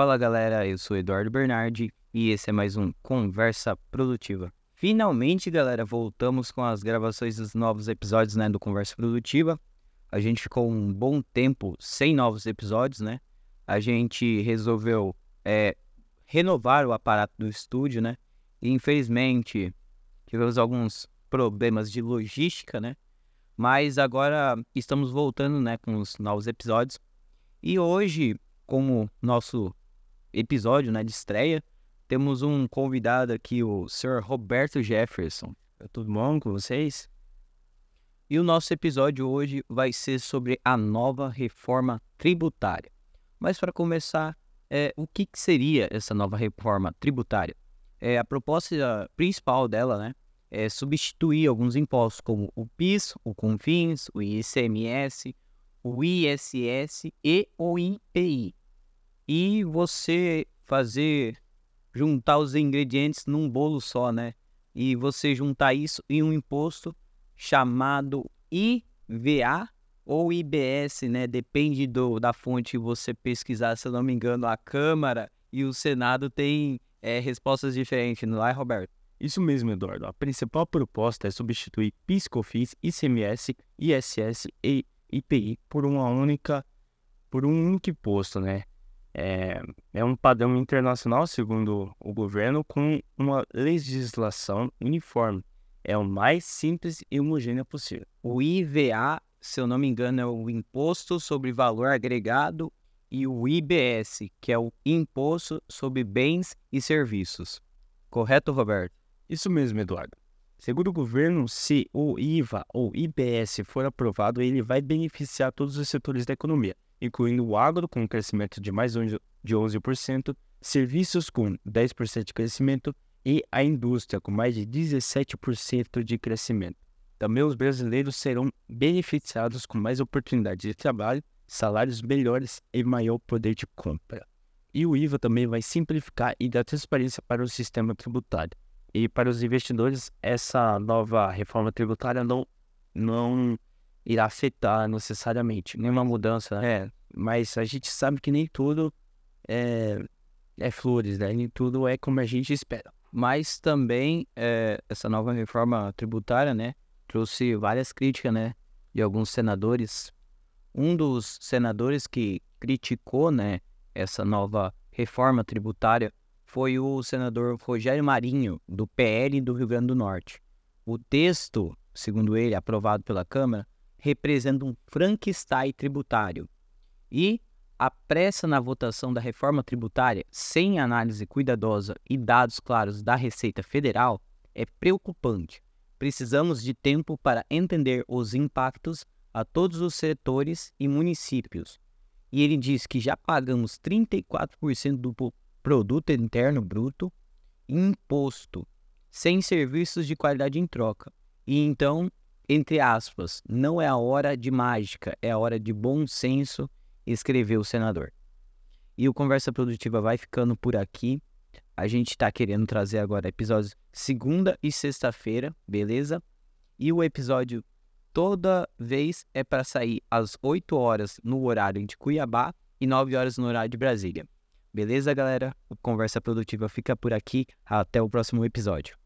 Fala galera, eu sou Eduardo Bernardi e esse é mais um Conversa Produtiva. Finalmente, galera, voltamos com as gravações dos novos episódios né, do Conversa Produtiva. A gente ficou um bom tempo sem novos episódios, né? A gente resolveu é, renovar o aparato do estúdio, né? E infelizmente tivemos alguns problemas de logística, né? Mas agora estamos voltando, né, com os novos episódios. E hoje, como nosso episódio, né, de estreia, temos um convidado aqui, o Sr. Roberto Jefferson. É tudo bom com vocês? E o nosso episódio hoje vai ser sobre a nova reforma tributária. Mas para começar, é, o que, que, seria essa nova reforma tributária? É, a proposta principal dela né, é substituir alguns impostos como o PIS, o CONFINS, o ICMS, o ISS e o IPI. E você fazer, juntar os ingredientes num bolo só, né? E você juntar isso em um imposto chamado IVA ou IBS, né? Depende do, da fonte que você pesquisar, se eu não me engano, a Câmara e o Senado têm é, respostas diferentes, não é, Roberto? Isso mesmo, Eduardo. A principal proposta é substituir PIS, COFINS, ICMS, ISS e IPI por uma única, por um único imposto, né? É, é um padrão internacional, segundo o governo, com uma legislação uniforme. É o mais simples e homogêneo possível. O IVA, se eu não me engano, é o Imposto sobre Valor Agregado e o IBS, que é o Imposto sobre Bens e Serviços. Correto, Roberto? Isso mesmo, Eduardo. Segundo o governo, se o IVA ou IBS for aprovado, ele vai beneficiar todos os setores da economia, incluindo o agro, com um crescimento de mais de 11%, serviços com 10% de crescimento e a indústria com mais de 17% de crescimento. Também os brasileiros serão beneficiados com mais oportunidades de trabalho, salários melhores e maior poder de compra. E o IVA também vai simplificar e dar transparência para o sistema tributário e para os investidores, essa nova reforma tributária não, não irá afetar necessariamente nenhuma mudança, né? É, mas a gente sabe que nem tudo é, é flores, né? Nem tudo é como a gente espera. Mas também é, essa nova reforma tributária, né? Trouxe várias críticas, né? De alguns senadores. Um dos senadores que criticou, né? Essa nova reforma tributária foi o senador Rogério Marinho, do PL do Rio Grande do Norte. O texto, segundo ele, aprovado pela Câmara, representa um Frankenstein tributário. E a pressa na votação da reforma tributária, sem análise cuidadosa e dados claros da Receita Federal, é preocupante. Precisamos de tempo para entender os impactos a todos os setores e municípios. E ele diz que já pagamos 34% do produto interno bruto, imposto, sem serviços de qualidade em troca. E então, entre aspas, não é a hora de mágica, é a hora de bom senso, escreveu o senador. E o Conversa Produtiva vai ficando por aqui. A gente está querendo trazer agora episódios segunda e sexta-feira, beleza? E o episódio toda vez é para sair às 8 horas no horário de Cuiabá e 9 horas no horário de Brasília. Beleza, galera? O Conversa Produtiva fica por aqui. Até o próximo episódio.